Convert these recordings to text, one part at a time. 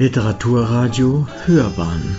Literaturradio Hörbahn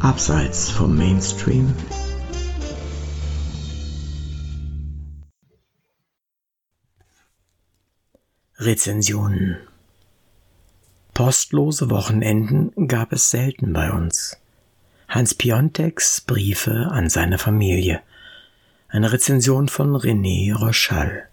Abseits vom Mainstream Rezensionen Postlose Wochenenden gab es selten bei uns. Hans Piontex Briefe an seine Familie. Eine Rezension von René Rochal.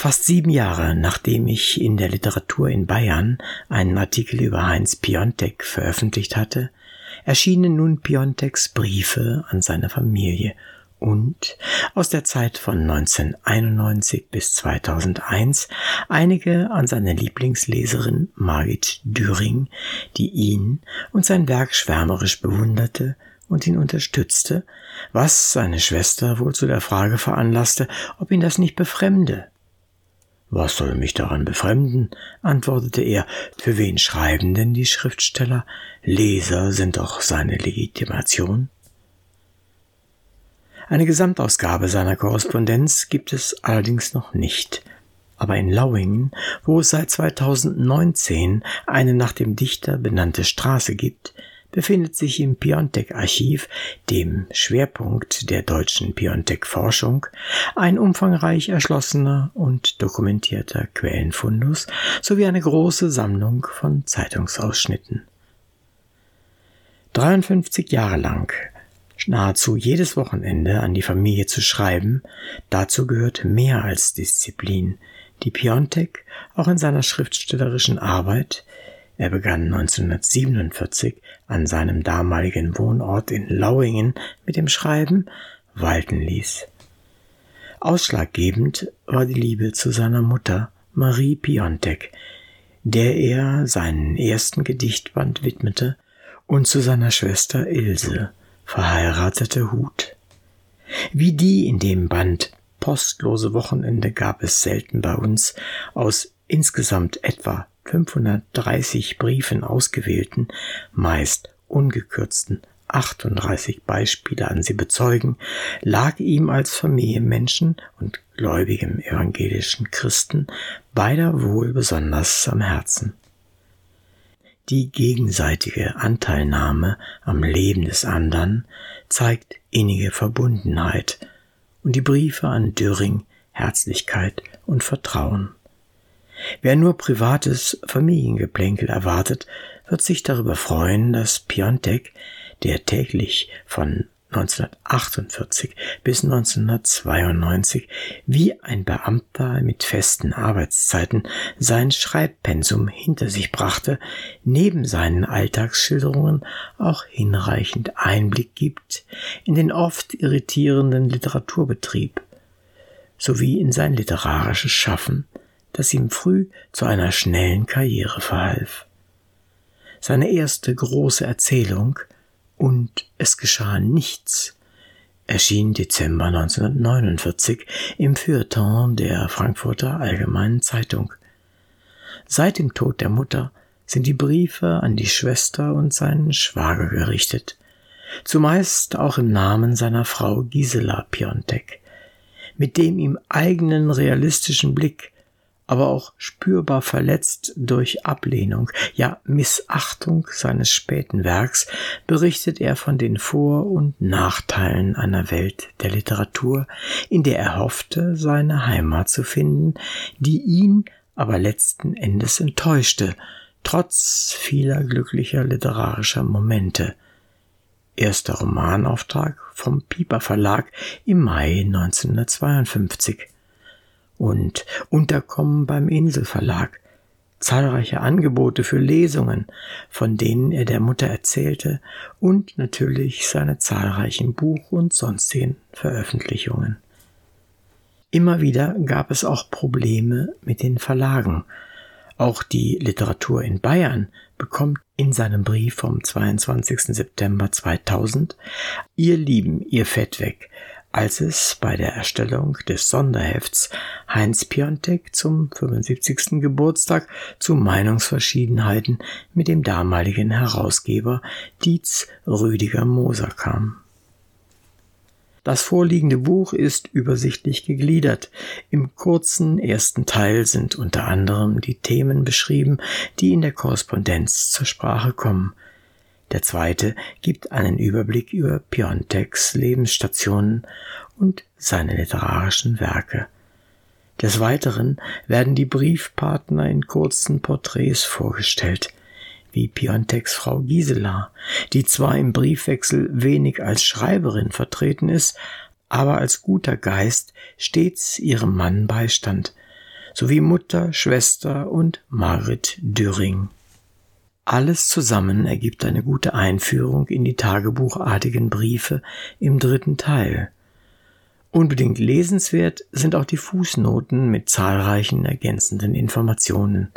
Fast sieben Jahre nachdem ich in der Literatur in Bayern einen Artikel über Heinz Piontek veröffentlicht hatte, erschienen nun Pionteks Briefe an seine Familie und aus der Zeit von 1991 bis 2001 einige an seine Lieblingsleserin Margit Düring, die ihn und sein Werk schwärmerisch bewunderte und ihn unterstützte, was seine Schwester wohl zu der Frage veranlasste, ob ihn das nicht befremde, was soll mich daran befremden? antwortete er. Für wen schreiben denn die Schriftsteller? Leser sind doch seine Legitimation. Eine Gesamtausgabe seiner Korrespondenz gibt es allerdings noch nicht. Aber in Lauingen, wo es seit 2019 eine nach dem Dichter benannte Straße gibt, befindet sich im Piontek-Archiv, dem Schwerpunkt der deutschen Piontek-Forschung, ein umfangreich erschlossener und dokumentierter Quellenfundus sowie eine große Sammlung von Zeitungsausschnitten. 53 Jahre lang nahezu jedes Wochenende an die Familie zu schreiben, dazu gehört mehr als Disziplin, die Piontek auch in seiner schriftstellerischen Arbeit er begann 1947 an seinem damaligen Wohnort in Lauingen mit dem Schreiben walten ließ. Ausschlaggebend war die Liebe zu seiner Mutter Marie Piontek, der er seinen ersten Gedichtband widmete, und zu seiner Schwester Ilse, verheiratete Hut. Wie die in dem Band Postlose Wochenende gab es selten bei uns aus insgesamt etwa 530 Briefen ausgewählten, meist ungekürzten 38 Beispiele an sie bezeugen, lag ihm als Familienmenschen und gläubigem evangelischen Christen beider wohl besonders am Herzen. Die gegenseitige Anteilnahme am Leben des anderen zeigt innige Verbundenheit und die Briefe an Döring Herzlichkeit und Vertrauen. Wer nur privates Familiengeplänkel erwartet, wird sich darüber freuen, dass Piontek, der täglich von 1948 bis 1992 wie ein Beamter mit festen Arbeitszeiten sein Schreibpensum hinter sich brachte, neben seinen Alltagsschilderungen auch hinreichend Einblick gibt in den oft irritierenden Literaturbetrieb sowie in sein literarisches Schaffen das ihm früh zu einer schnellen Karriere verhalf. Seine erste große Erzählung Und es geschah nichts erschien Dezember 1949 im Feuilleton der Frankfurter Allgemeinen Zeitung. Seit dem Tod der Mutter sind die Briefe an die Schwester und seinen Schwager gerichtet, zumeist auch im Namen seiner Frau Gisela Piontek, mit dem ihm eigenen realistischen Blick aber auch spürbar verletzt durch Ablehnung, ja Missachtung seines späten Werks, berichtet er von den Vor- und Nachteilen einer Welt der Literatur, in der er hoffte, seine Heimat zu finden, die ihn aber letzten Endes enttäuschte, trotz vieler glücklicher literarischer Momente. Erster Romanauftrag vom Pieper Verlag im Mai 1952 und Unterkommen beim Inselverlag, zahlreiche Angebote für Lesungen, von denen er der Mutter erzählte, und natürlich seine zahlreichen Buch- und sonstigen Veröffentlichungen. Immer wieder gab es auch Probleme mit den Verlagen. Auch die Literatur in Bayern bekommt in seinem Brief vom 22. September 2000 Ihr Lieben, ihr Fett weg, als es bei der Erstellung des Sonderhefts Heinz Piontek zum 75. Geburtstag zu Meinungsverschiedenheiten mit dem damaligen Herausgeber Dietz Rüdiger Moser kam. Das vorliegende Buch ist übersichtlich gegliedert. Im kurzen ersten Teil sind unter anderem die Themen beschrieben, die in der Korrespondenz zur Sprache kommen. Der zweite gibt einen Überblick über Piontecs Lebensstationen und seine literarischen Werke. Des Weiteren werden die Briefpartner in kurzen Porträts vorgestellt, wie Piontecs Frau Gisela, die zwar im Briefwechsel wenig als Schreiberin vertreten ist, aber als guter Geist stets ihrem Mann beistand, sowie Mutter, Schwester und Margret Döring. Alles zusammen ergibt eine gute Einführung in die tagebuchartigen Briefe im dritten Teil. Unbedingt lesenswert sind auch die Fußnoten mit zahlreichen ergänzenden Informationen.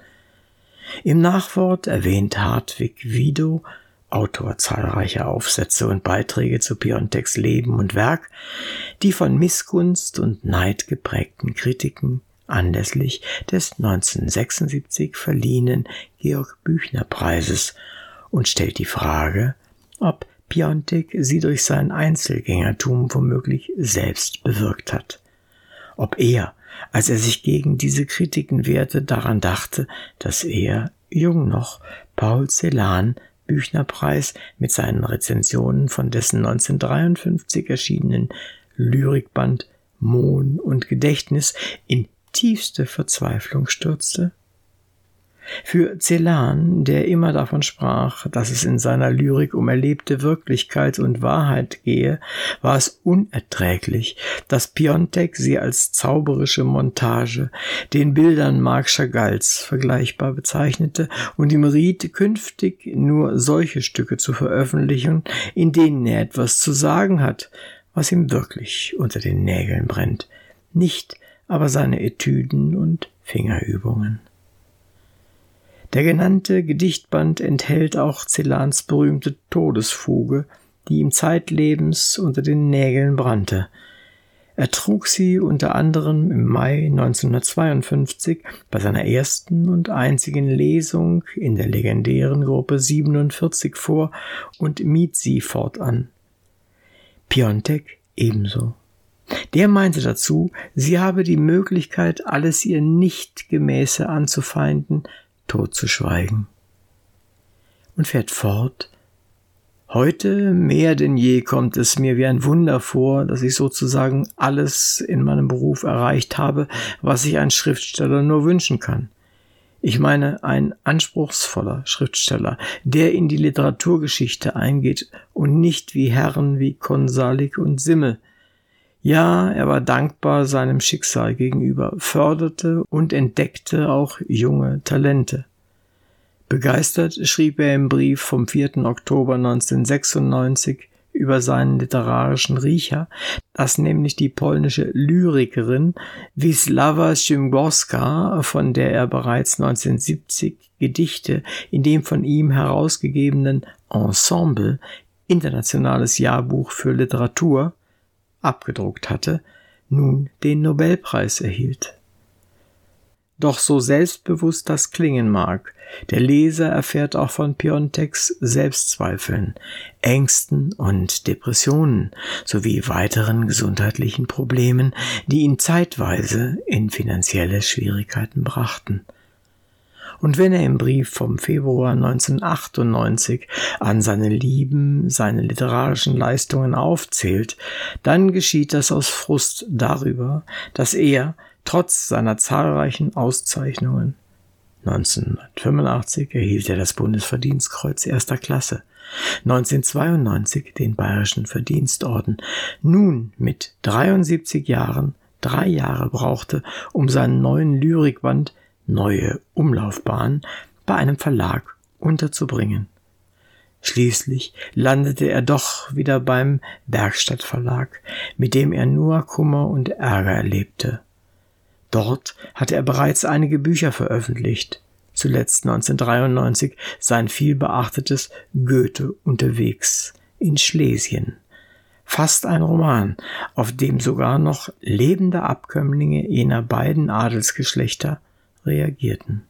Im Nachwort erwähnt Hartwig Widow, Autor zahlreicher Aufsätze und Beiträge zu Piontecs Leben und Werk, die von Missgunst und Neid geprägten Kritiken anlässlich des 1976 verliehenen Georg Büchner Preises und stellt die Frage, ob Piontek sie durch sein Einzelgängertum womöglich selbst bewirkt hat. Ob er, als er sich gegen diese Kritiken wehrte, daran dachte, dass er, jung noch, Paul Celan Büchnerpreis mit seinen Rezensionen von dessen 1953 erschienenen Lyrikband Mohn und Gedächtnis in tiefste Verzweiflung stürzte? Für Celan, der immer davon sprach, dass es in seiner Lyrik um erlebte Wirklichkeit und Wahrheit gehe, war es unerträglich, dass Piontek sie als zauberische Montage den Bildern Marc Chagalls vergleichbar bezeichnete und ihm riet, künftig nur solche Stücke zu veröffentlichen, in denen er etwas zu sagen hat, was ihm wirklich unter den Nägeln brennt, nicht aber seine Etüden und Fingerübungen. Der genannte Gedichtband enthält auch Celans berühmte Todesfuge, die ihm zeitlebens unter den Nägeln brannte. Er trug sie unter anderem im Mai 1952 bei seiner ersten und einzigen Lesung in der legendären Gruppe 47 vor und mied sie fortan. Piontek ebenso. Der meinte dazu, sie habe die Möglichkeit, alles ihr nicht gemäße anzufeinden, totzuschweigen. Und fährt fort, Heute mehr denn je kommt es mir wie ein Wunder vor, dass ich sozusagen alles in meinem Beruf erreicht habe, was sich ein Schriftsteller nur wünschen kann. Ich meine, ein anspruchsvoller Schriftsteller, der in die Literaturgeschichte eingeht und nicht wie Herren wie Konsalik und Simmel, ja, er war dankbar seinem Schicksal gegenüber, förderte und entdeckte auch junge Talente. Begeistert schrieb er im Brief vom 4. Oktober 1996 über seinen literarischen Riecher, dass nämlich die polnische Lyrikerin Wisława Szymborska, von der er bereits 1970 Gedichte in dem von ihm herausgegebenen Ensemble Internationales Jahrbuch für Literatur abgedruckt hatte, nun den Nobelpreis erhielt. Doch so selbstbewusst das klingen mag, der Leser erfährt auch von Piontecs Selbstzweifeln, Ängsten und Depressionen sowie weiteren gesundheitlichen Problemen, die ihn zeitweise in finanzielle Schwierigkeiten brachten. Und wenn er im Brief vom Februar 1998 an seine Lieben, seine literarischen Leistungen aufzählt, dann geschieht das aus Frust darüber, dass er, trotz seiner zahlreichen Auszeichnungen, 1985 erhielt er das Bundesverdienstkreuz erster Klasse, 1992 den Bayerischen Verdienstorden, nun mit 73 Jahren drei Jahre brauchte, um seinen neuen Lyrikband neue Umlaufbahn bei einem Verlag unterzubringen. Schließlich landete er doch wieder beim Bergstadtverlag, mit dem er nur Kummer und Ärger erlebte. Dort hatte er bereits einige Bücher veröffentlicht, zuletzt 1993 sein vielbeachtetes Goethe unterwegs in Schlesien. Fast ein Roman, auf dem sogar noch lebende Abkömmlinge jener beiden Adelsgeschlechter reagierten.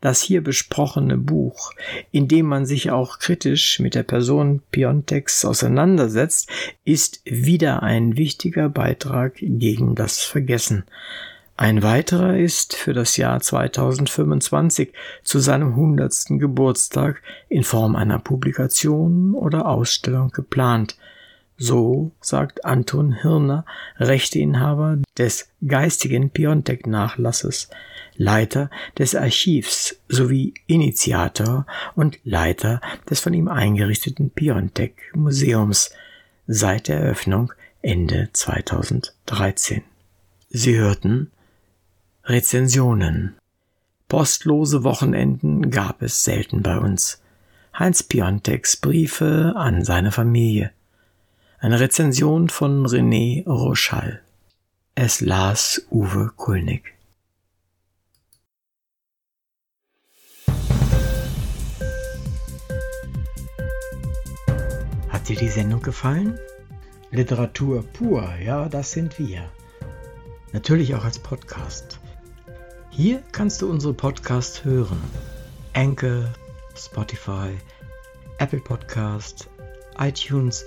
Das hier besprochene Buch, in dem man sich auch kritisch mit der Person Piontex auseinandersetzt, ist wieder ein wichtiger Beitrag gegen das Vergessen. Ein weiterer ist für das Jahr 2025 zu seinem hundertsten Geburtstag in Form einer Publikation oder Ausstellung geplant. So sagt Anton Hirner, Rechteinhaber des geistigen Piontek-Nachlasses, Leiter des Archivs sowie Initiator und Leiter des von ihm eingerichteten Piontek-Museums seit der Eröffnung Ende 2013. Sie hörten Rezensionen. Postlose Wochenenden gab es selten bei uns. Heinz Piontex Briefe an seine Familie. Eine Rezension von René Rochal. Es las Uwe Kulnig. Hat dir die Sendung gefallen? Literatur pur, ja, das sind wir. Natürlich auch als Podcast. Hier kannst du unsere Podcasts hören. Anchor, Spotify, Apple Podcasts, iTunes,